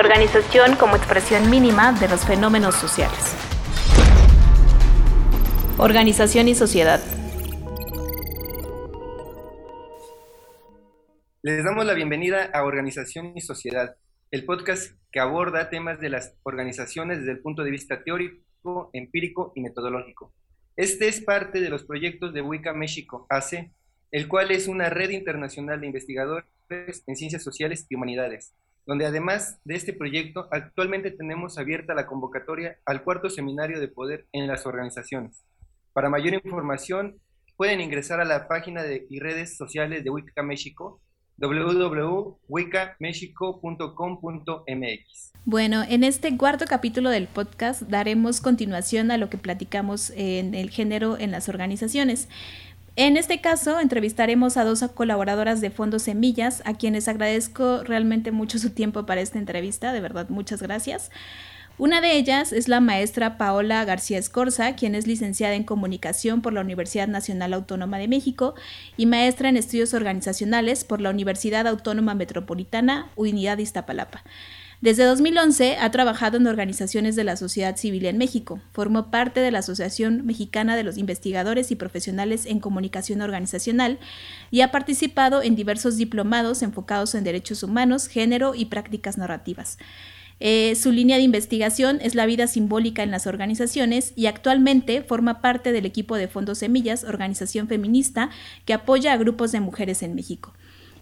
organización como expresión mínima de los fenómenos sociales. Organización y sociedad. Les damos la bienvenida a Organización y Sociedad, el podcast que aborda temas de las organizaciones desde el punto de vista teórico, empírico y metodológico. Este es parte de los proyectos de Wicca México AC, el cual es una red internacional de investigadores en ciencias sociales y humanidades, donde además de este proyecto actualmente tenemos abierta la convocatoria al cuarto seminario de poder en las organizaciones. Para mayor información pueden ingresar a la página de, y redes sociales de Wicca México www.wicamexico.com.mx. Bueno, en este cuarto capítulo del podcast daremos continuación a lo que platicamos en el género en las organizaciones. En este caso, entrevistaremos a dos colaboradoras de Fondo Semillas, a quienes agradezco realmente mucho su tiempo para esta entrevista, de verdad, muchas gracias. Una de ellas es la maestra Paola García Escorza, quien es licenciada en Comunicación por la Universidad Nacional Autónoma de México y maestra en Estudios Organizacionales por la Universidad Autónoma Metropolitana, Unidad Iztapalapa. Desde 2011 ha trabajado en organizaciones de la sociedad civil en México. Formó parte de la Asociación Mexicana de los Investigadores y Profesionales en Comunicación Organizacional y ha participado en diversos diplomados enfocados en derechos humanos, género y prácticas narrativas. Eh, su línea de investigación es la vida simbólica en las organizaciones y actualmente forma parte del equipo de Fondos Semillas, organización feminista que apoya a grupos de mujeres en México.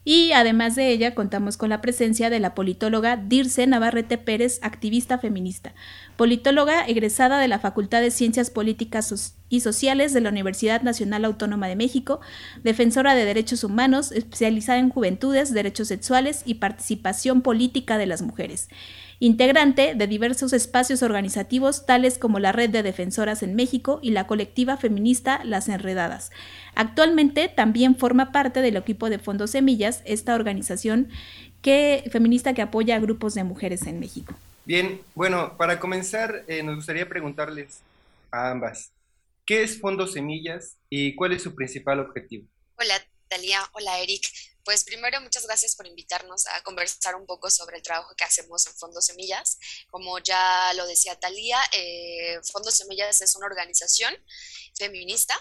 Y además de ella, contamos con la presencia de la politóloga Dirce Navarrete Pérez, activista feminista, politóloga egresada de la Facultad de Ciencias Políticas y Sociales de la Universidad Nacional Autónoma de México, defensora de derechos humanos, especializada en juventudes, derechos sexuales y participación política de las mujeres integrante de diversos espacios organizativos tales como la Red de Defensoras en México y la colectiva feminista Las Enredadas. Actualmente también forma parte del equipo de Fondos Semillas, esta organización que, feminista que apoya a grupos de mujeres en México. Bien, bueno, para comenzar eh, nos gustaría preguntarles a ambas, ¿qué es Fondos Semillas y cuál es su principal objetivo? Hola, Talia. Hola, Eric. Pues primero, muchas gracias por invitarnos a conversar un poco sobre el trabajo que hacemos en Fondo Semillas. Como ya lo decía Talía, eh, Fondo Semillas es una organización feminista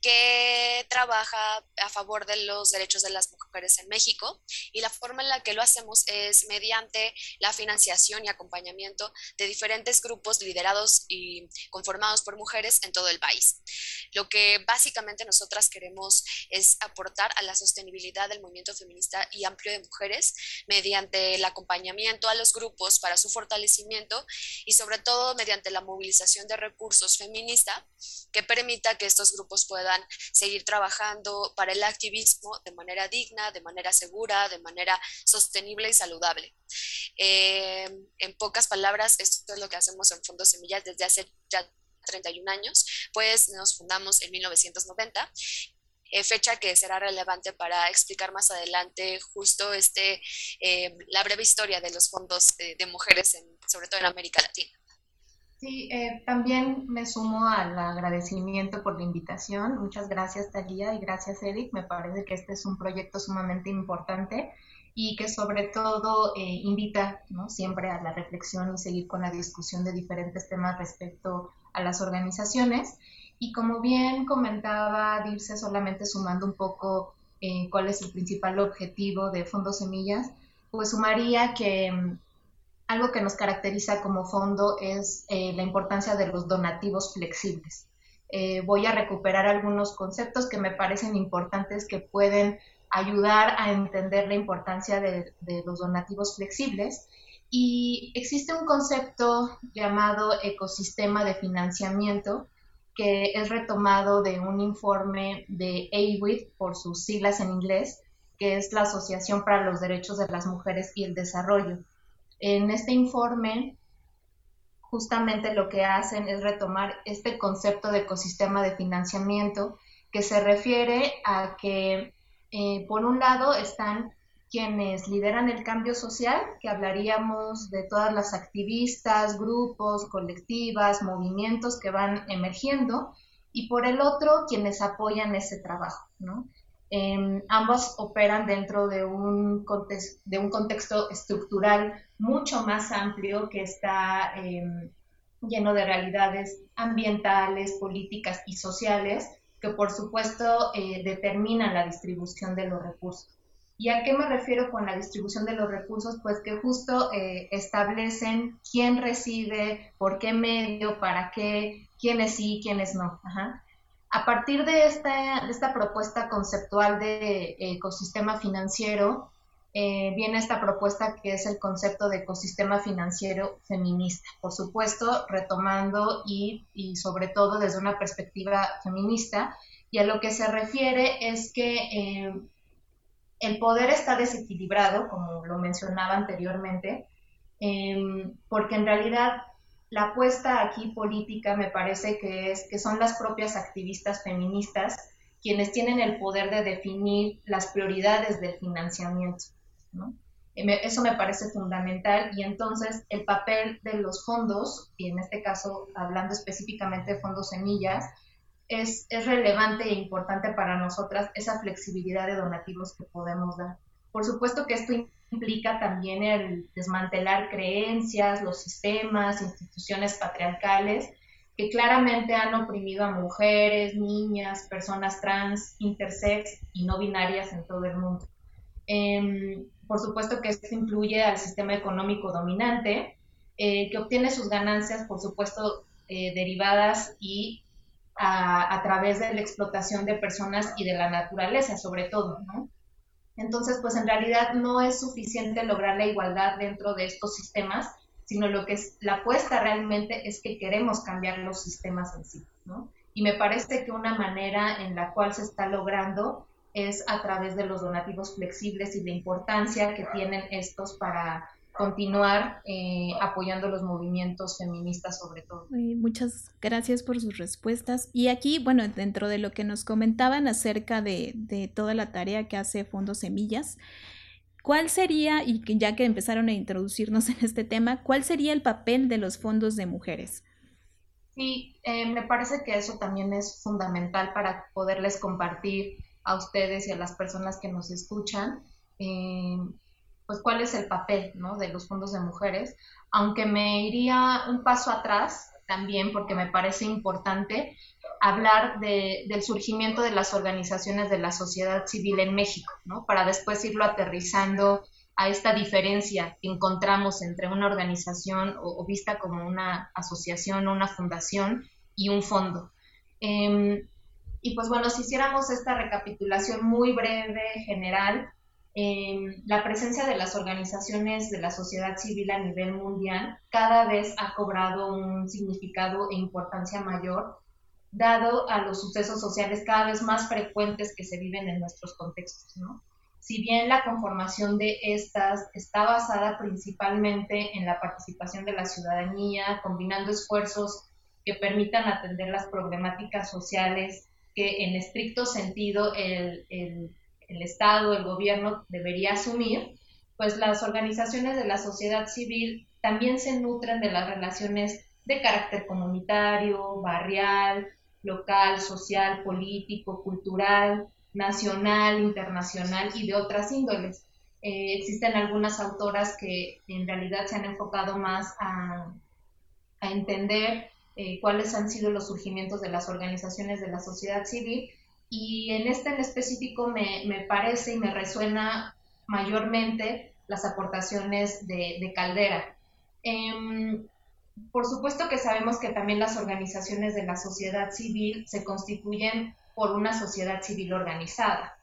que trabaja a favor de los derechos de las mujeres en México y la forma en la que lo hacemos es mediante la financiación y acompañamiento de diferentes grupos liderados y conformados por mujeres en todo el país. Lo que básicamente nosotras queremos es aportar a la sostenibilidad del movimiento feminista y amplio de mujeres mediante el acompañamiento a los grupos para su fortalecimiento y sobre todo mediante la movilización de recursos feministas que permita que estos grupos puedan seguir trabajando para el activismo de manera digna, de manera segura, de manera sostenible y saludable. Eh, en pocas palabras, esto es lo que hacemos en Fondo Semillas desde hace ya 31 años, pues nos fundamos en 1990 eh, fecha que será relevante para explicar más adelante justo este, eh, la breve historia de los fondos de mujeres, en, sobre todo en América Latina. Sí, eh, también me sumo al agradecimiento por la invitación. Muchas gracias, Talía, y gracias, Eric. Me parece que este es un proyecto sumamente importante y que sobre todo eh, invita ¿no? siempre a la reflexión y seguir con la discusión de diferentes temas respecto a las organizaciones. Y como bien comentaba Dirce, solamente sumando un poco eh, cuál es el principal objetivo de Fondo Semillas, pues sumaría que algo que nos caracteriza como fondo es eh, la importancia de los donativos flexibles. Eh, voy a recuperar algunos conceptos que me parecen importantes que pueden ayudar a entender la importancia de, de los donativos flexibles. Y existe un concepto llamado ecosistema de financiamiento que es retomado de un informe de AWID por sus siglas en inglés, que es la Asociación para los Derechos de las Mujeres y el Desarrollo. En este informe, justamente lo que hacen es retomar este concepto de ecosistema de financiamiento que se refiere a que, eh, por un lado, están quienes lideran el cambio social, que hablaríamos de todas las activistas, grupos, colectivas, movimientos que van emergiendo, y por el otro, quienes apoyan ese trabajo. Em, ambos operan dentro de un, de un contexto estructural mucho más amplio que está em, lleno de realidades ambientales, políticas y sociales que por supuesto eh, determinan la distribución de los recursos. ¿Y a qué me refiero con la distribución de los recursos? Pues que justo eh, establecen quién recibe, por qué medio, para qué, quiénes sí, quiénes no. Ajá. A partir de esta, esta propuesta conceptual de ecosistema financiero, eh, viene esta propuesta que es el concepto de ecosistema financiero feminista, por supuesto, retomando y, sobre todo desde una perspectiva feminista. Y a lo que se refiere es que eh, el poder está desequilibrado, como lo mencionaba anteriormente, eh, porque en realidad la apuesta aquí política me parece que es que son las propias activistas feministas quienes tienen el poder de definir las prioridades del financiamiento. Eso me parece fundamental y entonces el papel de los fondos, y en este caso hablando específicamente de fondos semillas, es, es relevante e importante para nosotras esa flexibilidad de donativos que podemos dar. Por supuesto que esto implica también el desmantelar creencias, los sistemas, instituciones patriarcales que claramente han oprimido a mujeres, niñas, personas trans, intersex y no binarias en todo el mundo. Em, por supuesto que esto incluye al sistema económico dominante, eh, que obtiene sus ganancias, por supuesto, eh, derivadas y a, a, través de la explotación de personas y de la naturaleza, sobre todo, ¿no? Entonces, pues en realidad no es suficiente lograr la igualdad dentro de estos sistemas, sino lo que es la apuesta realmente es que queremos cambiar los sistemas en sí, ¿no? Y me parece que una manera en la cual se está logrando es a través de los donativos flexibles y la importancia que tienen estos para continuar eh, apoyando los movimientos feministas sobre todo. Muchas gracias por sus respuestas. Y aquí, bueno, dentro de lo que nos comentaban acerca de, de toda la tarea que hace Fondo Semillas, ¿cuál sería, y ya que empezaron a introducirnos en este tema, cuál sería el papel de los fondos de mujeres? Sí, eh, me parece que eso también es fundamental para poderles compartir a ustedes y a las personas que nos escuchan. Eh, pues cuál es el papel ¿no? de los fondos de mujeres, aunque me iría un paso atrás también porque me parece importante hablar de, del surgimiento de las organizaciones de la sociedad civil en México, ¿no? para después irlo aterrizando a esta diferencia que encontramos entre una organización o, vista como una asociación o una fundación y un fondo. Em, y pues bueno, si hiciéramos esta recapitulación muy breve, general, la presencia de las organizaciones de la sociedad civil a nivel mundial cada vez ha cobrado un significado e importancia mayor, dado a los sucesos sociales cada vez más frecuentes que se viven en nuestros contextos. Si bien la conformación de estas está basada principalmente en la participación de la ciudadanía, combinando esfuerzos que permitan atender las problemáticas sociales que en estricto sentido el el Estado, el gobierno debería asumir, pues las organizaciones de la sociedad civil también se nutren de las relaciones de carácter comunitario, barrial, local, social, político, cultural, nacional, internacional y de otras índoles. Eh, existen algunas autoras que en realidad se han enfocado más a, entender eh, cuáles han sido los surgimientos de las organizaciones de la sociedad civil y en este en específico me, me parece y me resuena mayormente las aportaciones de, Caldera. Em, por supuesto que sabemos que también las organizaciones de la sociedad civil se constituyen por una sociedad civil organizada,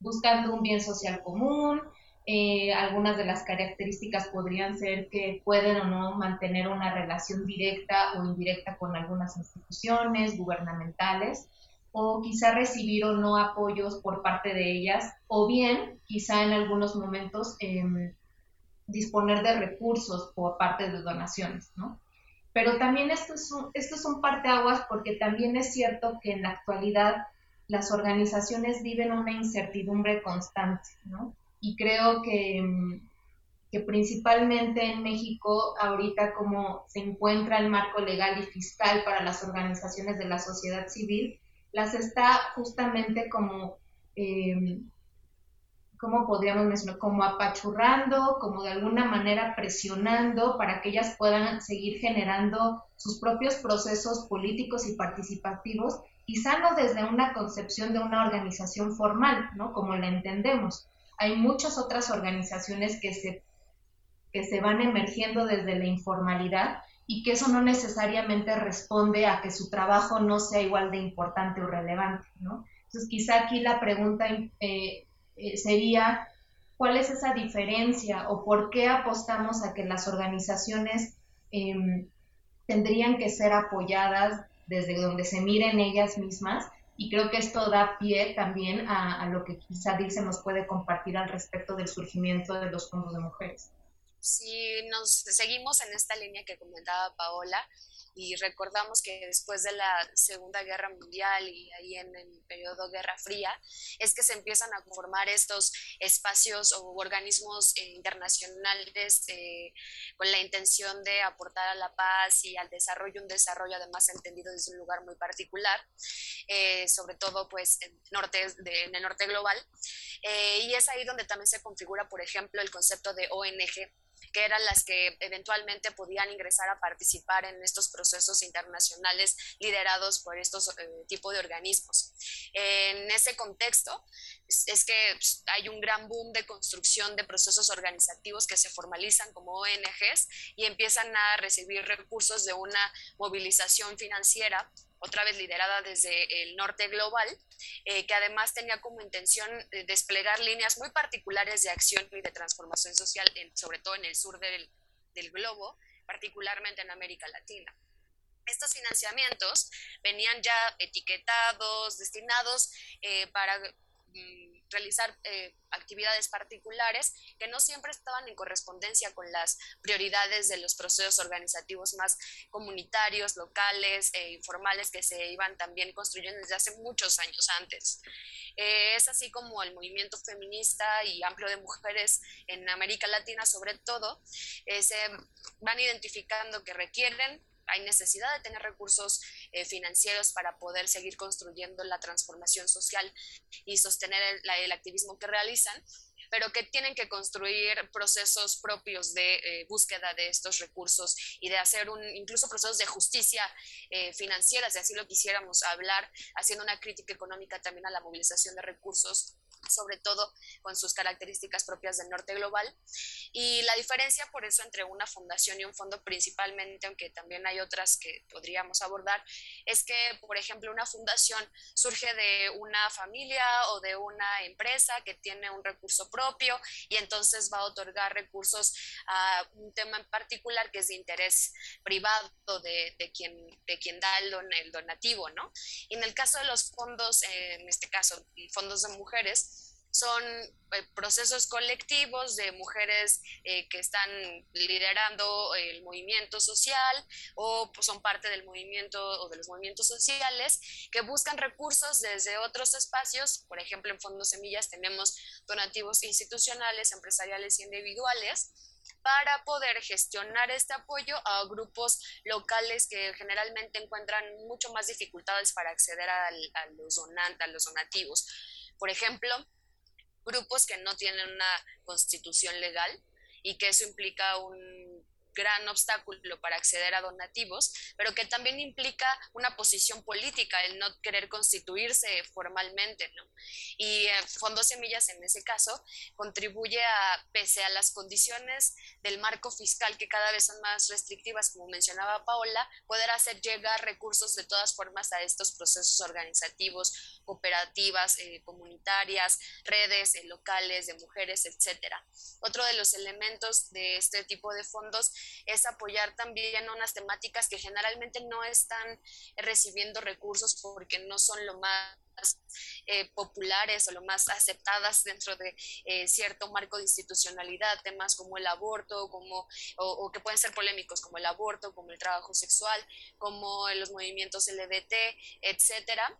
buscando un bien social común. Eh, algunas de las características podrían ser que pueden o no mantener una relación directa o indirecta con algunas instituciones gubernamentales o quizá recibir o no apoyos por parte de ellas, o bien quizá en algunos momentos em, disponer de recursos por parte de donaciones, ¿no? Pero también esto es un, esto es un parteaguas porque también es cierto que en la actualidad las organizaciones viven una incertidumbre constante, ¿no? Y creo que, em, que principalmente en México, ahorita como se encuentra el marco legal y fiscal para las organizaciones de la sociedad civil, las está justamente como ¿cómo podríamos mencionar? Como apachurrando, como de alguna manera presionando para que ellas puedan seguir generando sus propios procesos políticos y participativos, quizá no desde una concepción de una organización formal, ¿no? Como la entendemos. Hay muchas otras organizaciones que se, que se van emergiendo desde la informalidad y que eso no necesariamente responde a que su trabajo no sea igual de importante o relevante, ¿no? Entonces, quizá aquí la pregunta eh, eh, sería cuál es esa diferencia o por qué apostamos a que las organizaciones em, tendrían que ser apoyadas desde donde se miren ellas mismas. Y creo que esto da pie también a, lo que quizá Dice nos puede compartir al respecto del surgimiento de los fondos de mujeres. Si nos seguimos en esta línea que comentaba Paola, y recordamos que después de la Segunda Guerra Mundial y ahí en el periodo Guerra Fría, es que se empiezan a formar estos espacios o organismos eh, internacionales eh, con la intención de aportar a la paz y al desarrollo, un desarrollo además entendido desde un lugar muy particular, eh, sobre todo pues en, norte, en el norte global. y es ahí donde también se configura, por ejemplo, el concepto de ONG que eran las que eventualmente podían ingresar a participar en estos procesos internacionales liderados por estos eh, tipos de organismos. En ese contexto es, que pues, hay un gran boom de construcción de procesos organizativos que se formalizan como ONGs y empiezan a recibir recursos de una movilización financiera otra vez liderada desde el norte global, eh, que además tenía como intención desplegar líneas muy particulares de acción y de transformación social, sobre todo en el sur del, globo, particularmente en América Latina. Estos financiamientos venían ya etiquetados, destinados eh, para mm, realizar eh, actividades particulares que no siempre estaban en correspondencia con las prioridades de los procesos organizativos más comunitarios, locales e informales que se iban también construyendo desde hace muchos años antes. Eh, es así como el movimiento feminista y amplio de mujeres en América Latina sobre todo eh, se van identificando que requieren hay necesidad de tener recursos eh, financieros para poder seguir construyendo la transformación social y sostener el, activismo que realizan pero que tienen que construir procesos propios de eh, búsqueda de estos recursos y de hacer un, incluso procesos de justicia eh, financiera, si así lo quisiéramos hablar, haciendo una crítica económica también a la movilización de recursos sobre todo con sus características propias del norte global. Y la diferencia por eso entre una fundación y un fondo principalmente, aunque también hay otras que podríamos abordar, es que, por ejemplo, una fundación surge de una familia o de una empresa que tiene un recurso propio y entonces va a otorgar recursos a un tema en particular que es de interés privado de, quien, de quien da el, el donativo, ¿no? Y en el caso de los fondos, en este caso, fondos de mujeres, son eh, procesos colectivos de mujeres eh, que están liderando el movimiento social o pues, son parte del movimiento o de los movimientos sociales que buscan recursos desde otros espacios. Por ejemplo, en Fondos Semillas tenemos donativos institucionales, empresariales y individuales para poder gestionar este apoyo a grupos locales que generalmente encuentran mucho más dificultades para acceder a, los, donantes, a los donativos. Por ejemplo, grupos que no tienen una constitución legal y que eso implica un gran obstáculo para acceder a donativos, pero que también implica una posición política, el no querer constituirse formalmente. ¿no? Y eh, Fondo Semillas, en ese caso, contribuye a, pese a las condiciones del marco fiscal que cada vez son más restrictivas, como mencionaba Paola, poder hacer llegar recursos de todas formas a estos procesos organizativos, cooperativas, eh, comunitarias, redes eh, locales de mujeres, etcétera. Otro de los elementos de este tipo de fondos es apoyar también unas temáticas que generalmente no están recibiendo recursos porque no son lo más eh, populares o lo más aceptadas dentro de eh, cierto marco de institucionalidad, temas como el aborto, como, o, que pueden ser polémicos como el aborto, como el trabajo sexual, como los movimientos LGBT, etcétera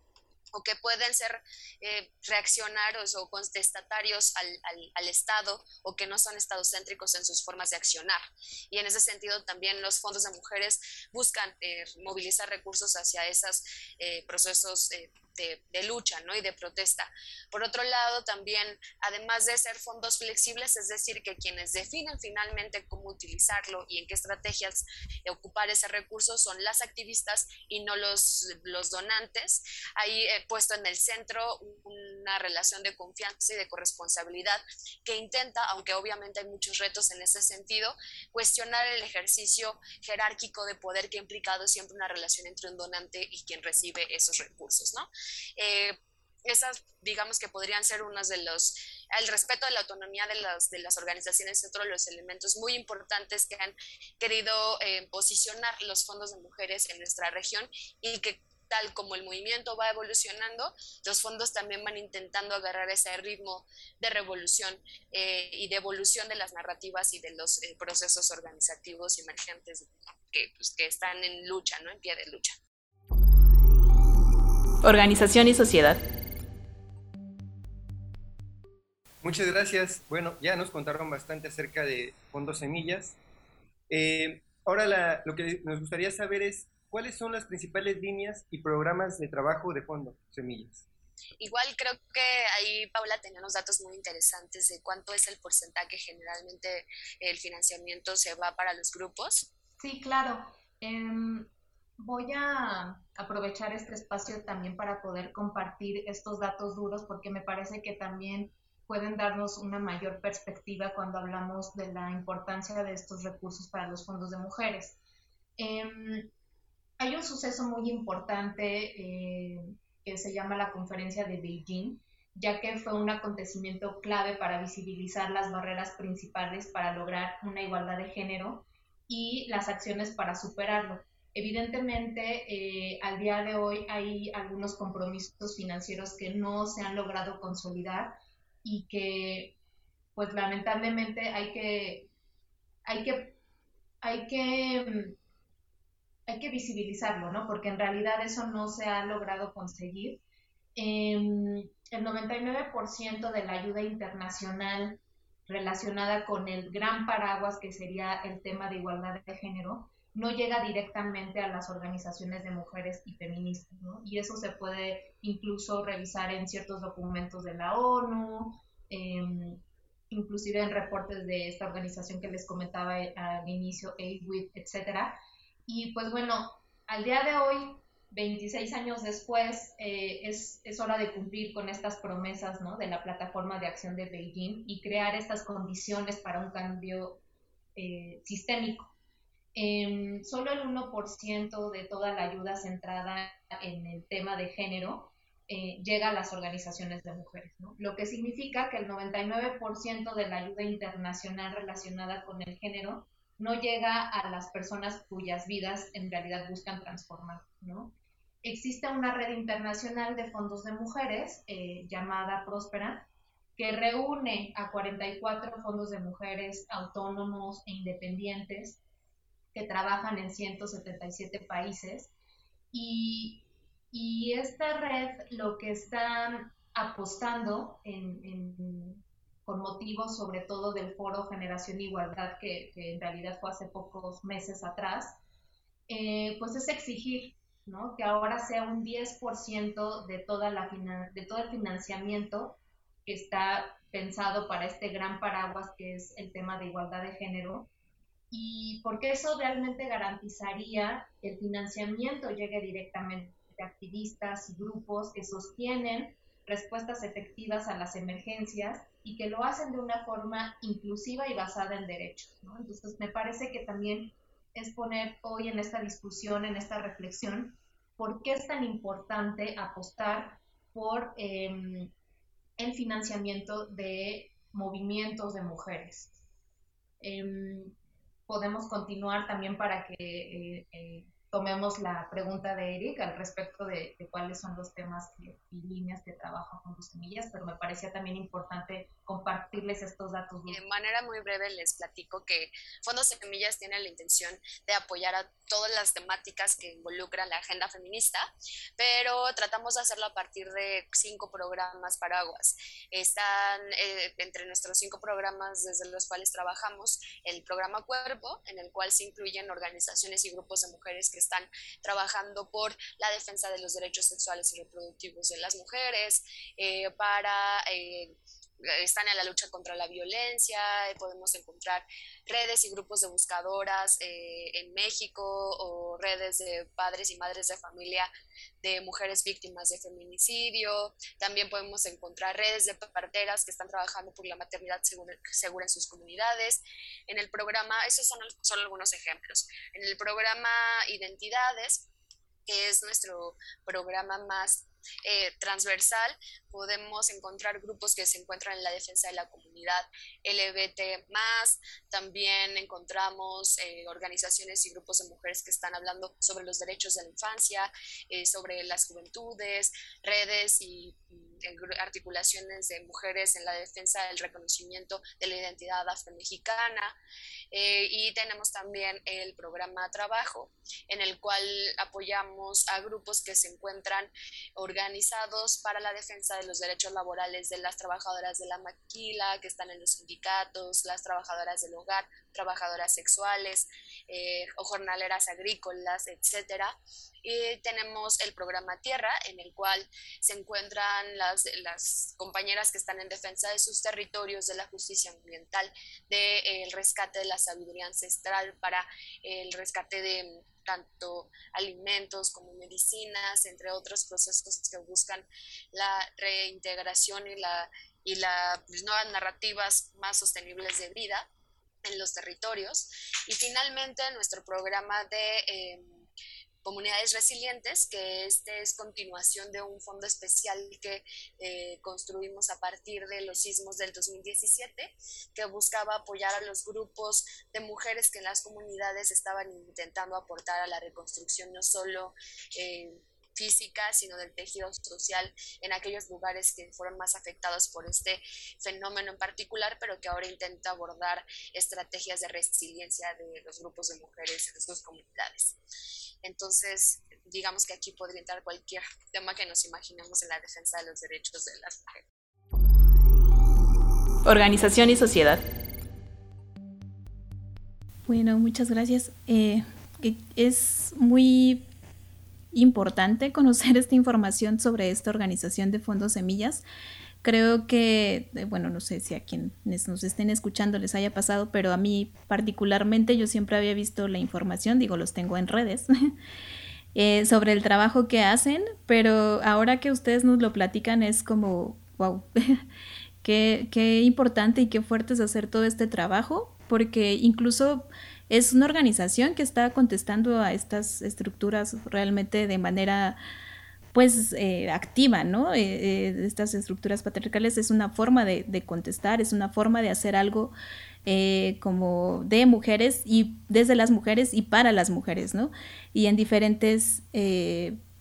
o que pueden ser eh, reaccionarios o contestatarios al, al, Estado o que no son estadocéntricos en sus formas de accionar. Y en ese sentido también los fondos de mujeres buscan eh, movilizar recursos hacia esos eh, procesos de, lucha ¿no? y de protesta. Por otro lado, también, además de ser fondos flexibles, es decir, que quienes definen finalmente cómo utilizarlo y en qué estrategias ocupar ese recurso son las activistas y no los, los donantes. Ahí he puesto en el centro una relación de confianza y de corresponsabilidad que intenta, aunque obviamente hay muchos retos en ese sentido, cuestionar el ejercicio jerárquico de poder que ha implicado siempre una relación entre un donante y quien recibe esos recursos, ¿no? Eh, esas, digamos que podrían ser unos de los, el respeto de la autonomía de las, de las organizaciones, otro de los elementos muy importantes que han querido eh, posicionar los fondos de mujeres en nuestra región y que tal como el movimiento va evolucionando, los fondos también van intentando agarrar ese ritmo de revolución eh, y de evolución de las narrativas y de los procesos organizativos emergentes que, pues, que están en lucha, ¿no? en pie de lucha. Organización y sociedad. Muchas gracias. Bueno, ya nos contaron bastante acerca de Fondos Semillas. Eh, ahora lo que nos gustaría saber es cuáles son las principales líneas y programas de trabajo de Fondos Semillas. Igual creo que ahí Paula tenía unos datos muy interesantes de cuánto es el porcentaje generalmente el financiamiento se va para los grupos. Sí, claro. Em, Voy a aprovechar este espacio también para poder compartir estos datos duros porque me parece que también pueden darnos una mayor perspectiva cuando hablamos de la importancia de estos recursos para los fondos de mujeres. Em, hay un suceso muy importante eh, que se llama la conferencia de Beijing, ya que fue un acontecimiento clave para visibilizar las barreras principales para lograr una igualdad de género y las acciones para superarlo. Evidentemente, eh, al día de hoy hay algunos compromisos financieros que no se han logrado consolidar y que, pues lamentablemente, hay que, hay que, hay que, hay que visibilizarlo, ¿no? Porque en realidad eso no se ha logrado conseguir. Em, el 99% de la ayuda internacional relacionada con el gran paraguas que sería el tema de igualdad de género, no llega directamente a las organizaciones de mujeres y feministas, ¿no? Y eso se puede incluso revisar en ciertos documentos de la ONU, em, inclusive en reportes de esta organización que les comentaba al inicio, AidWith, etcétera. Y pues bueno, al día de hoy, 26 años después, eh, es, es, hora de cumplir con estas promesas ¿no? de la plataforma de acción de Beijing y crear estas condiciones para un cambio eh, sistémico. Eh, solo el 1% de toda la ayuda centrada en el tema de género eh, llega a las organizaciones de mujeres, ¿no? lo que significa que el 99% de la ayuda internacional relacionada con el género no llega a las personas cuyas vidas en realidad buscan transformar. ¿no? Existe una red internacional de fondos de mujeres eh, llamada Próspera, que reúne a 44 fondos de mujeres autónomos e independientes que trabajan en 177 países. Y, y esta red lo que está apostando con motivo sobre todo del foro Generación Igualdad, que, en realidad fue hace pocos meses atrás, eh, pues es exigir que ahora sea un 10% de, toda la, de todo el financiamiento que está pensado para este gran paraguas que es el tema de igualdad de género, y porque eso realmente garantizaría que el financiamiento llegue directamente a activistas y grupos que sostienen respuestas efectivas a las emergencias y que lo hacen de una forma inclusiva y basada en derechos. Entonces, me parece que también es poner hoy en esta discusión, en esta reflexión, por qué es tan importante apostar por em, el financiamiento de movimientos de mujeres. Em, podemos continuar también para que eh, eh, tomemos la pregunta de Eric al respecto de, cuáles son los temas y líneas de trabajo con los semillas, pero me parecía también importante compartirles estos datos. De manera muy breve les platico que Fondos Semillas tiene la intención de apoyar a todas las temáticas que involucran la agenda feminista, pero tratamos de hacerlo a partir de cinco programas paraguas. Están eh, entre nuestros cinco programas desde los cuales trabajamos el programa Cuerpo, en el cual se incluyen organizaciones y grupos de mujeres que están trabajando por la defensa de los derechos sexuales y reproductivos de las mujeres, eh, para están en la lucha contra la violencia, eh, podemos encontrar redes y grupos de buscadoras eh, en México o redes de padres y madres de familia de mujeres víctimas de feminicidio. También podemos encontrar redes de parteras que están trabajando por la maternidad segura, en sus comunidades. En el programa, esos son, son algunos ejemplos. En el programa Identidades, que es nuestro programa más eh, transversal, podemos encontrar grupos que se encuentran en la defensa de la comunidad LGBT también encontramos eh, organizaciones y grupos de mujeres que están hablando sobre los derechos de la infancia, eh, sobre las juventudes, redes y articulaciones de mujeres en la defensa del reconocimiento de la identidad afromexicana. Eh, y tenemos también el programa Trabajo, en el cual apoyamos a grupos que se encuentran organizados para la defensa de los derechos laborales de las trabajadoras de la maquila, que están en los sindicatos, las trabajadoras del hogar, trabajadoras sexuales eh, o jornaleras agrícolas, etcétera. Y tenemos el programa Tierra, en el cual se encuentran las, las compañeras que están en defensa de sus territorios, de la justicia ambiental, del rescate de la sabiduría ancestral para el rescate de tanto alimentos como medicinas, entre otros procesos que buscan la reintegración y la y las pues, nuevas narrativas más sostenibles de vida en los territorios. Y finalmente nuestro programa de em, comunidades resilientes, que este es continuación de un fondo especial que eh, construimos a partir de los sismos del 2017, que buscaba apoyar a los grupos de mujeres que en las comunidades estaban intentando aportar a la reconstrucción no solo eh, física, sino del tejido social en aquellos lugares que fueron más afectados por este fenómeno en particular, pero que ahora intenta abordar estrategias de resiliencia de los grupos de mujeres en sus comunidades. Entonces, digamos que aquí podría entrar cualquier tema que nos imaginemos en la defensa de los derechos de las mujeres. Organización y sociedad. Bueno, muchas gracias. Eh, es muy importante conocer esta información sobre esta organización de fondos semillas. Creo que, eh, bueno, no sé si a quienes nos estén escuchando les haya pasado, pero a mí particularmente yo siempre había visto la información, digo, los tengo en redes, eh, sobre el trabajo que hacen, pero ahora que ustedes nos lo platican es como, wow, qué, qué importante y qué fuerte es hacer todo este trabajo, porque incluso es una organización que está contestando a estas estructuras realmente de manera pues eh, activa, ¿no? Eh, eh, estas estructuras patriarcales es una forma de, contestar, es una forma de hacer algo como de mujeres y desde las mujeres y para las mujeres, ¿no? Y en diferentes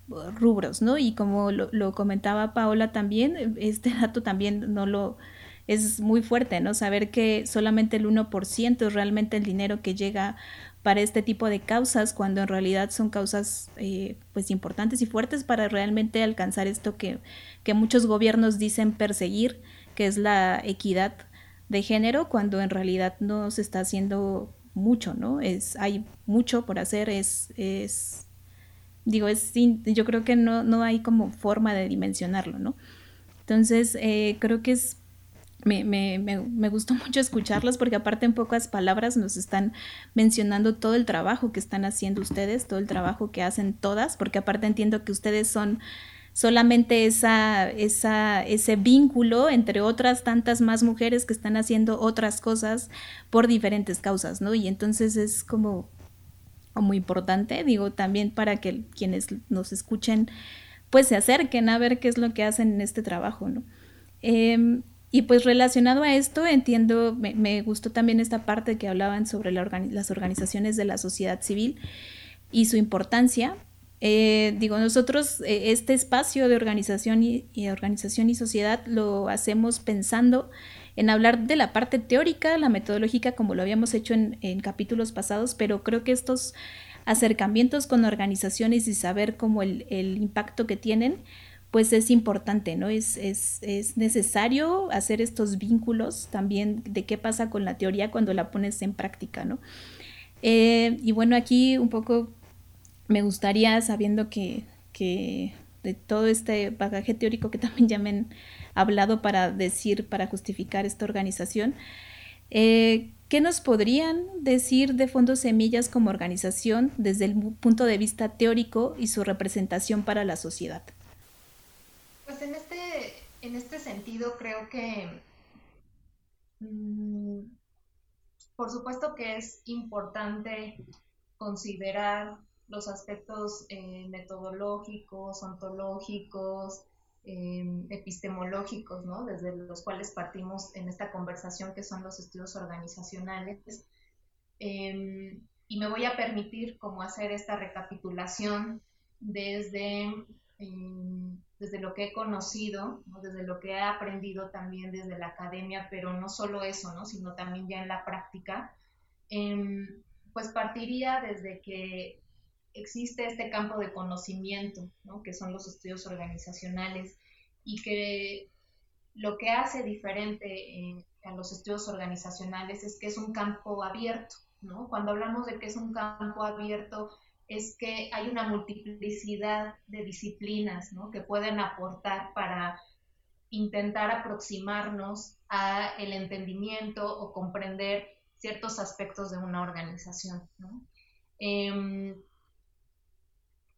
rubros, ¿no? Y como lo, lo, comentaba Paola también, este dato también no lo es muy fuerte, ¿no? Saber que solamente el 1% es realmente el dinero que llega para este tipo de causas, cuando en realidad son causas eh, pues importantes y fuertes para realmente alcanzar esto que, que muchos gobiernos dicen perseguir, que es la equidad de género, cuando en realidad no se está haciendo mucho, ¿no? Es, hay mucho por hacer, es, es digo, es, yo creo que no, no hay como forma de dimensionarlo, ¿no? Entonces, eh, creo que es me, me, me, gustó mucho escucharlos porque aparte en pocas palabras nos están mencionando todo el trabajo que están haciendo ustedes, todo el trabajo que hacen todas, porque aparte entiendo que ustedes son solamente esa, esa, ese vínculo entre otras tantas más mujeres que están haciendo otras cosas por diferentes causas, ¿no? Y entonces es como, muy importante, digo, también para que quienes nos escuchen, pues se acerquen a ver qué es lo que hacen en este trabajo, ¿no? Em, y pues relacionado a esto, entiendo, me, gustó también esta parte que hablaban sobre las organizaciones de la sociedad civil y su importancia. Eh, digo, nosotros eh, este espacio de organización y, organización y sociedad lo hacemos pensando en hablar de la parte teórica, la metodológica, como lo habíamos hecho en, en capítulos pasados, pero creo que estos acercamientos con organizaciones y saber cómo el, el impacto que tienen, pues es importante, ¿no? Es, es, es, necesario hacer estos vínculos también de qué pasa con la teoría cuando la pones en práctica, ¿no? Eh, y bueno, aquí un poco me gustaría, sabiendo que, que de todo este bagaje teórico que también ya me han hablado para decir, para justificar esta organización, eh, ¿qué nos podrían decir de Fondos Semillas como organización desde el punto de vista teórico y su representación para la sociedad? Pues en este, en este sentido creo que mm, por supuesto que es importante considerar los aspectos eh, metodológicos, ontológicos, em, epistemológicos, ¿no? desde los cuales partimos en esta conversación, que son los estudios organizacionales. Em, y me voy a permitir como hacer esta recapitulación desde, em, desde lo que he conocido, desde lo que he aprendido también desde la academia, pero no solo eso, ¿no? sino también ya en la práctica. pues partiría desde que existe este campo de conocimiento, ¿no? que son los estudios organizacionales, y que lo que hace diferente a los estudios organizacionales es que es un campo abierto. ¿no? Cuando hablamos de que es un campo abierto, es que hay una multiplicidad de disciplinas que pueden aportar para intentar aproximarnos a el entendimiento o comprender ciertos aspectos de una organización. Em,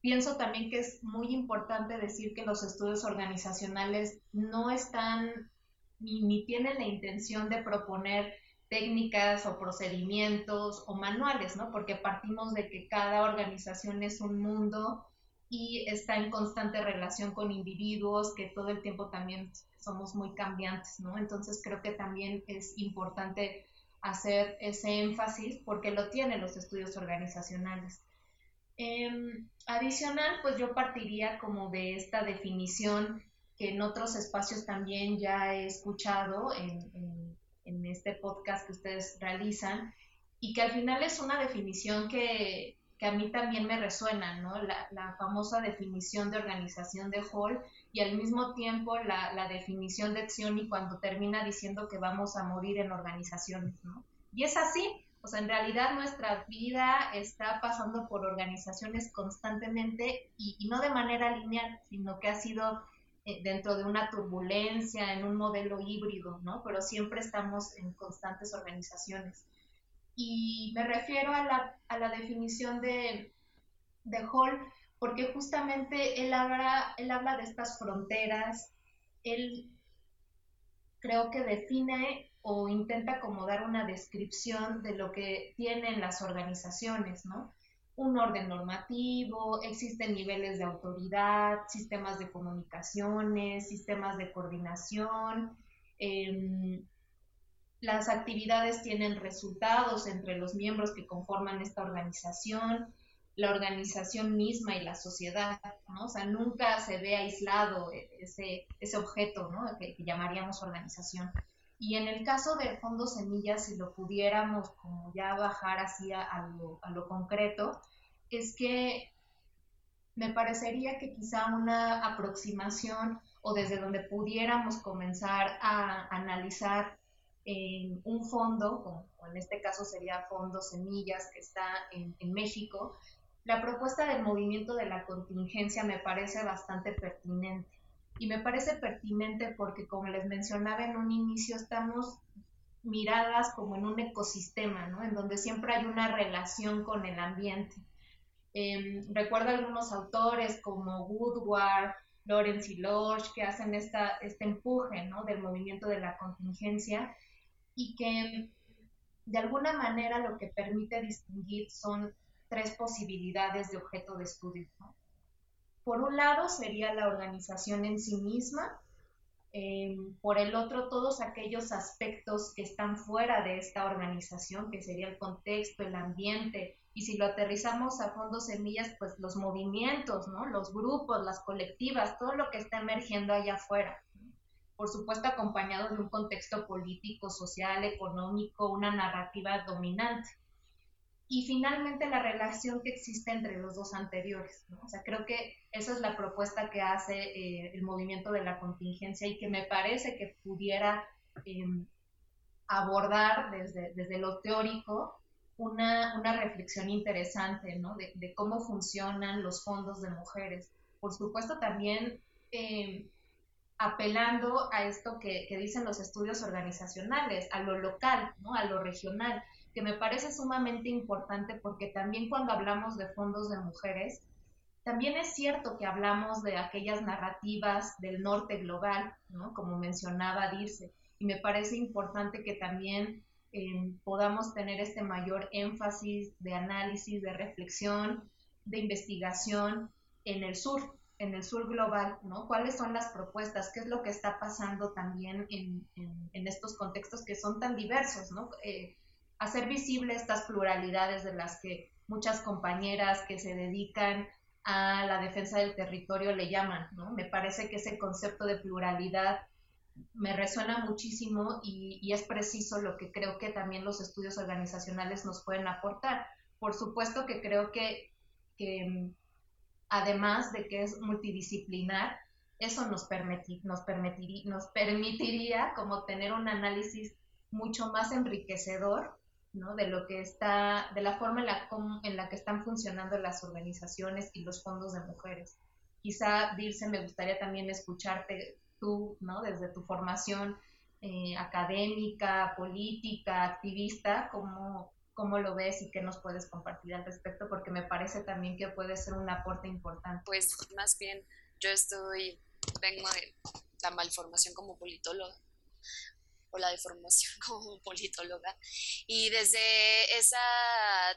pienso también que es muy importante decir que los estudios organizacionales no están ni, tienen la intención de proponer técnicas o procedimientos o manuales, ¿no? Porque partimos de que cada organización es un mundo y está en constante relación con individuos que todo el tiempo también somos muy cambiantes, ¿no? Entonces creo que también es importante hacer ese énfasis porque lo tienen los estudios organizacionales. Em, adicional, pues yo partiría como de esta definición que en otros espacios también ya he escuchado en, este podcast que ustedes realizan y que al final es una definición que, a mí también me resuena, ¿no? La, famosa definición de organización de Hall y al mismo tiempo la, la definición de y cuando termina diciendo que vamos a morir en organizaciones, ¿no? Y es así, o sea, en realidad nuestra vida está pasando por organizaciones constantemente y, no de manera lineal, sino que ha sido dentro de una turbulencia, en un modelo híbrido, ¿no? Pero siempre estamos en constantes organizaciones. Y me refiero a la, a la definición de, de Hall porque justamente él habla, él habla de estas fronteras, él creo que define o intenta como dar una descripción de lo que tienen las organizaciones, ¿no? Un orden normativo, existen niveles de autoridad, sistemas de comunicaciones, sistemas de coordinación, em, las actividades tienen resultados entre los miembros que conforman esta organización, la organización misma y la sociedad, ¿no? O sea, nunca se ve aislado ese, ese objeto, ¿no? que llamaríamos organización. Y en el caso del Fondo Semillas, si lo pudiéramos como ya bajar así a, lo, concreto, es que me parecería que quizá una aproximación o desde donde pudiéramos comenzar a analizar un fondo, o en este caso sería Fondo Semillas, que está en, México, la propuesta del movimiento de la contingencia me parece bastante pertinente. Y me parece pertinente porque, como les mencionaba en un inicio, estamos miradas como en un ecosistema, ¿no? En donde siempre hay una relación con el ambiente. Eh, recuerdo algunos autores como Woodward, Lawrence y Lodge, que hacen esta, este empuje, ¿no? Del movimiento de la contingencia y que de alguna manera lo que permite distinguir son tres posibilidades de objeto de estudio. Por un lado sería la organización en sí misma, eh, por el otro todos aquellos aspectos que están fuera de esta organización, que sería el contexto, el ambiente, y si lo aterrizamos a fondo semillas, pues los movimientos, los grupos, las colectivas, todo lo que está emergiendo allá afuera. Por supuesto, acompañado de un contexto político, social, económico, una narrativa dominante y finalmente la relación que existe entre los dos anteriores. O sea, creo que esa es la propuesta que hace eh, el movimiento de la contingencia y que me parece que pudiera em, abordar desde, desde lo teórico una, una reflexión interesante, ¿no? De, cómo funcionan los fondos de mujeres. Por supuesto, también eh, apelando a esto que, que, dicen los estudios organizacionales, a lo local, ¿no? A lo regional, que me parece sumamente importante porque también cuando hablamos de fondos de mujeres, también es cierto que hablamos de aquellas narrativas del norte global, ¿no? Como mencionaba Dirce, y me parece importante que también podamos tener este mayor énfasis de análisis, de reflexión, de investigación en el sur, en el sur global, ¿no? ¿Cuáles son las propuestas? ¿Qué es lo que está pasando también en, estos contextos que son tan diversos, ¿no? Eh, hacer visible estas pluralidades de las que muchas compañeras que se dedican a la defensa del territorio le llaman, ¿no? Me parece que ese concepto de pluralidad me resuena muchísimo y, es preciso lo que creo que también los estudios organizacionales nos pueden aportar. Por supuesto que creo que, además de que es multidisciplinar, eso nos, nos, permitiría, nos permitiría como tener un análisis mucho más enriquecedor ¿no? de lo que está, de la forma en la, en la que están funcionando las organizaciones y los fondos de mujeres. Quizá, Dirce, me gustaría también escucharte tú, ¿no? Desde tu formación eh, académica, política, activista, ¿cómo, ¿cómo lo ves y qué nos puedes compartir al respecto? Porque me parece también que puede ser un aporte importante. Pues más bien, yo estoy, vengo de la malformación como politóloga o la deformación como politóloga. Y desde esa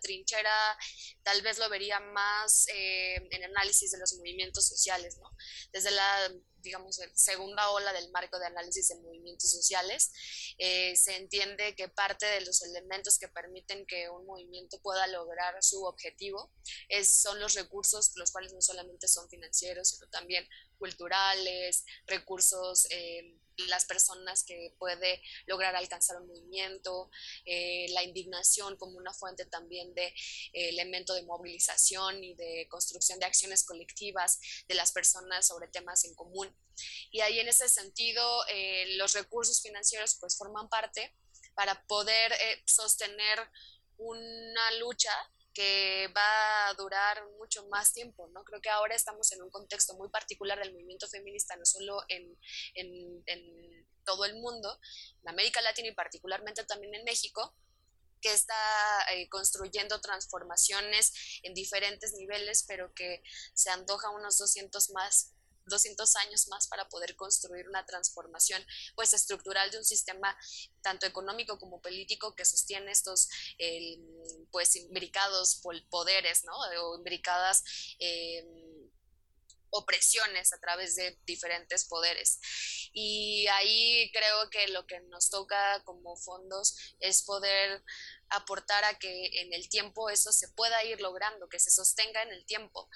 trinchera tal vez lo vería más eh, en análisis de los movimientos sociales, ¿no? Desde la digamos, segunda ola del marco de análisis de movimientos sociales, eh, se entiende que parte de los elementos que permiten que un movimiento pueda lograr su objetivo es, son los recursos, los cuales no solamente son financieros, sino también culturales, recursos eh, las personas que puede lograr alcanzar un movimiento, eh, la indignación como una fuente también de eh, elemento de movilización y de construcción de acciones colectivas de las personas sobre temas en común. Y ahí en ese sentido eh, los recursos financieros pues forman parte para poder sostener una lucha que va a durar mucho más tiempo, ¿no? Creo que ahora estamos en un contexto muy particular del movimiento feminista, no solo en, en, todo el mundo, en América Latina y particularmente también en México, que está eh, construyendo transformaciones en diferentes niveles, pero que se antoja unos 200 más 200 años más para poder construir una transformación pues estructural de un sistema tanto económico como político que sostiene estos pues imbricados poderes, ¿no? O imbricadas eh, opresiones a través de diferentes poderes. Y ahí creo que lo que nos toca como fondos es poder aportar a que en el tiempo eso se pueda ir logrando, que se sostenga en el tiempo.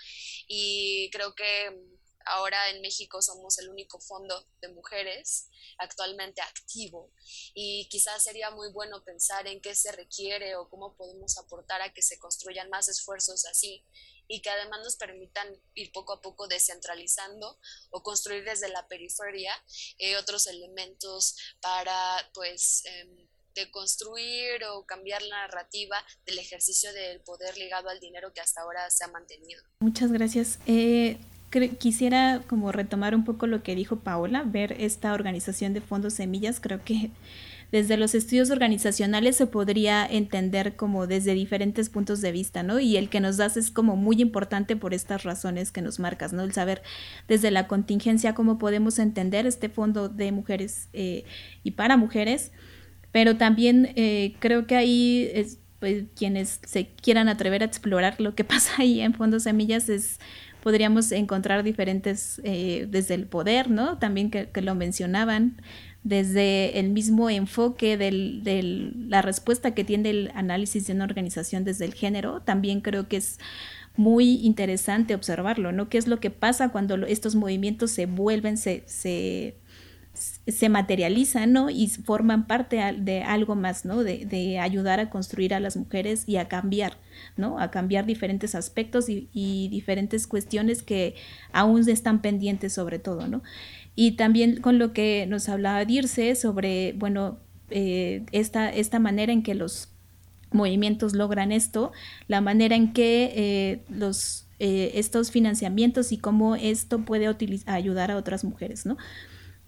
Y creo que Ahora en México somos el único fondo de mujeres actualmente activo y quizás sería muy bueno pensar en qué se requiere o cómo podemos aportar a que se construyan más esfuerzos así y que además nos permitan ir poco a poco descentralizando o construir desde la periferia eh, otros elementos para pues eh, deconstruir o cambiar la narrativa del ejercicio del poder ligado al dinero que hasta ahora se ha mantenido. Muchas gracias. Eh, quisiera como retomar un poco lo que dijo Paola, ver esta organización de fondos semillas, creo que desde los estudios organizacionales se podría entender como desde diferentes puntos de vista, ¿no? Y el que nos das es como muy importante por estas razones que nos marcas, ¿no? El saber desde la contingencia cómo podemos entender este fondo de mujeres eh, y para mujeres, pero también eh, creo que ahí es, pues, quienes se quieran atrever a explorar lo que pasa ahí en fondos semillas es podríamos encontrar diferentes, eh, desde el poder, ¿no? También que, lo mencionaban, desde el mismo enfoque de la respuesta que tiene el análisis de una organización desde el género, también creo que es muy interesante observarlo, ¿no? ¿Qué es lo que pasa cuando estos movimientos se vuelven, se, se se materializan, ¿no? Y forman parte de algo más, ¿no? De, ayudar a construir a las mujeres y a cambiar, ¿no? A cambiar diferentes aspectos y, diferentes cuestiones que aún están pendientes sobre todo, ¿no? Y también con lo que nos hablaba Dirce sobre, bueno, eh, esta, esta manera en que los movimientos logran esto, la manera en que eh, los, eh, estos financiamientos y cómo esto puede ayudar a otras mujeres, ¿no?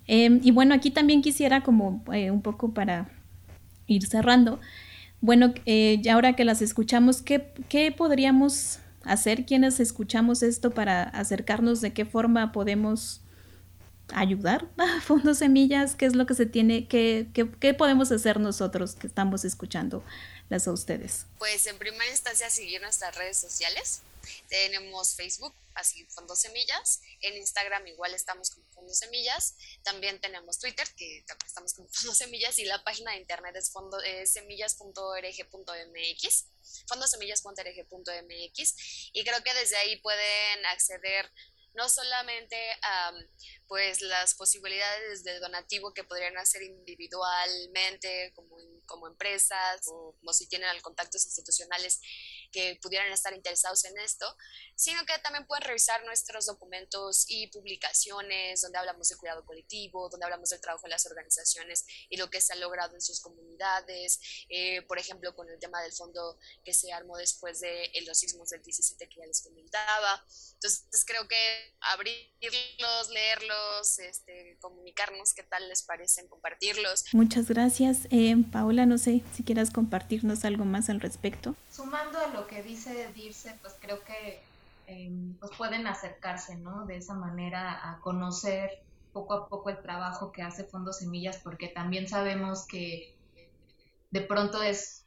Em, y bueno, aquí también quisiera como eh, un poco para ir cerrando, bueno, ya ahora que las escuchamos, ¿qué, ¿qué podríamos hacer quienes escuchamos esto para acercarnos de qué forma podemos ayudar a Fondos Semillas? ¿Qué es lo que se tiene, qué, qué, podemos hacer nosotros que estamos escuchando las a ustedes? Pues en primera instancia seguir nuestras redes sociales. Tenemos Facebook, así Fondos Semillas. En Instagram igual estamos como Fondos Semillas. También tenemos Twitter, que también estamos como Fondos Semillas. Y la página de internet es, fondo, semillas.org.mx fondosemillas.org.mx y creo que desde ahí pueden acceder no solamente a pues las posibilidades de donativo que podrían hacer individualmente como, como empresas o como si tienen contactos institucionales que pudieran estar interesados en esto, sino que también pueden revisar nuestros documentos y publicaciones donde hablamos de cuidado colectivo, donde hablamos del trabajo de las organizaciones y lo que se ha logrado en sus comunidades, eh, por ejemplo, con el tema del fondo que se armó después de los sismos del 17 que ya les comentaba. Entonces, creo que abrirlos, leerlos, este, comunicarnos qué tal les parecen, compartirlos. Muchas gracias. Eh, Paola, no sé si quieras compartirnos algo más al respecto. Sumando a lo que dice Dirce, pues creo que em, pues pueden acercarse, ¿no? De esa manera a conocer poco a poco el trabajo que hace Fondo Semillas, porque también sabemos que de pronto es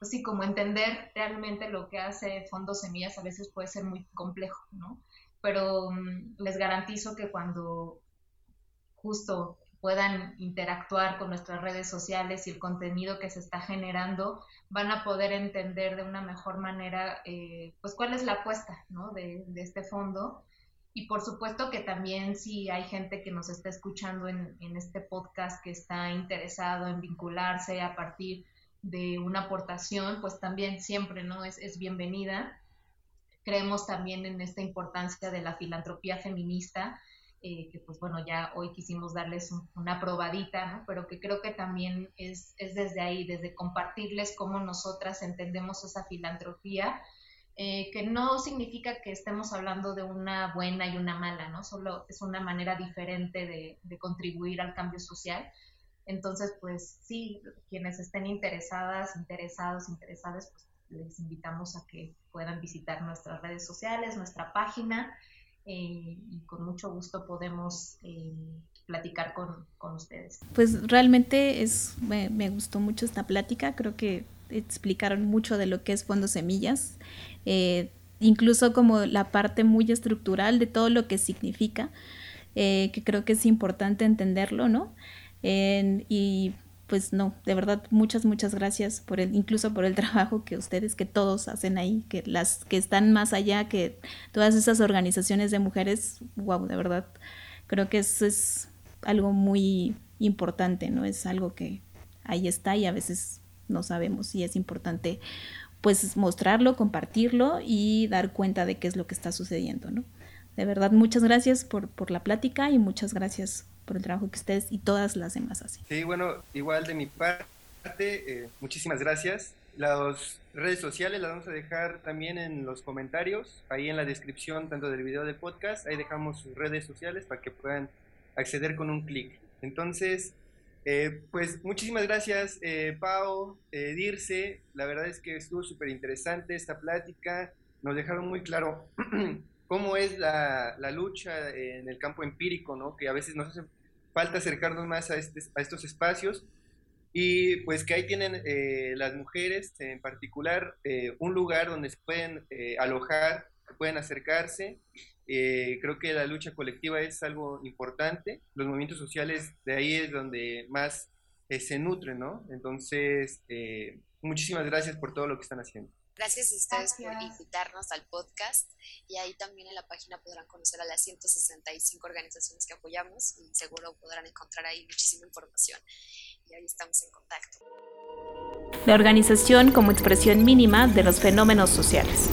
así como entender realmente lo que hace Fondo Semillas a veces puede ser muy complejo, ¿no? Pero mm, les garantizo que cuando justo puedan interactuar con nuestras redes sociales y el contenido que se está generando, van a poder entender de una mejor manera eh, pues cuál es la apuesta ¿no? de, este fondo. Y por supuesto que también si hay gente que nos está escuchando en, este podcast que está interesado en vincularse a partir de una aportación, pues también siempre ¿no? es bienvenida. Creemos también en esta importancia de la filantropía feminista eh, que pues bueno, ya hoy quisimos darles una probadita, ¿no? Pero que creo que también es, es, desde ahí, desde compartirles cómo nosotras entendemos esa filantropía, eh, que no significa que estemos hablando de una buena y una mala, ¿no? Solo es una manera diferente de, de contribuir al cambio social. Entonces, pues sí, quienes estén interesadas, interesados, interesadas, pues les invitamos a que puedan visitar nuestras redes sociales, nuestra página eh, y con mucho gusto podemos eh, platicar con, con, ustedes. Pues realmente es, me, me, gustó mucho esta plática, creo que explicaron mucho de lo que es Fondo Semillas, eh, incluso como la parte muy estructural de todo lo que significa, que creo que es importante entenderlo, ¿no? y pues no, de verdad muchas, muchas gracias por el, incluso por el trabajo que ustedes, que todos hacen ahí, que las que están más allá que todas esas organizaciones de mujeres, wow, de verdad, creo que eso es algo muy importante, ¿no? Es algo que ahí está y a veces no sabemos y es importante pues mostrarlo, compartirlo y dar cuenta de qué es lo que está sucediendo, ¿no? De verdad, muchas gracias por, por la plática y muchas gracias por el trabajo que ustedes y todas las demás hacen. Sí, bueno, igual de mi parte, eh, muchísimas gracias. Las redes sociales las vamos a dejar también en los comentarios, ahí en la descripción tanto del video de podcast, ahí dejamos sus redes sociales para que puedan acceder con un clic. Entonces, eh, pues muchísimas gracias, eh, Pau, eh, Dirce. La verdad es que estuvo súper interesante esta plática. Nos dejaron muy claro cómo es la, la, lucha en el campo empírico, ¿no? Que a veces nos hace falta acercarnos más a, este, a estos espacios y pues que ahí tienen eh, las mujeres en particular eh, un lugar donde se pueden eh, alojar, pueden acercarse. creo que la lucha colectiva es algo importante. Los movimientos sociales de ahí es donde más se nutren, ¿no? Entonces, muchísimas gracias por todo lo que están haciendo. Gracias a ustedes por invitarnos al podcast y ahí también en la página podrán conocer a las 165 organizaciones que apoyamos y seguro podrán encontrar ahí muchísima información y ahí estamos en contacto. La organización como expresión mínima de los fenómenos sociales.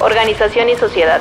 Organización y sociedad.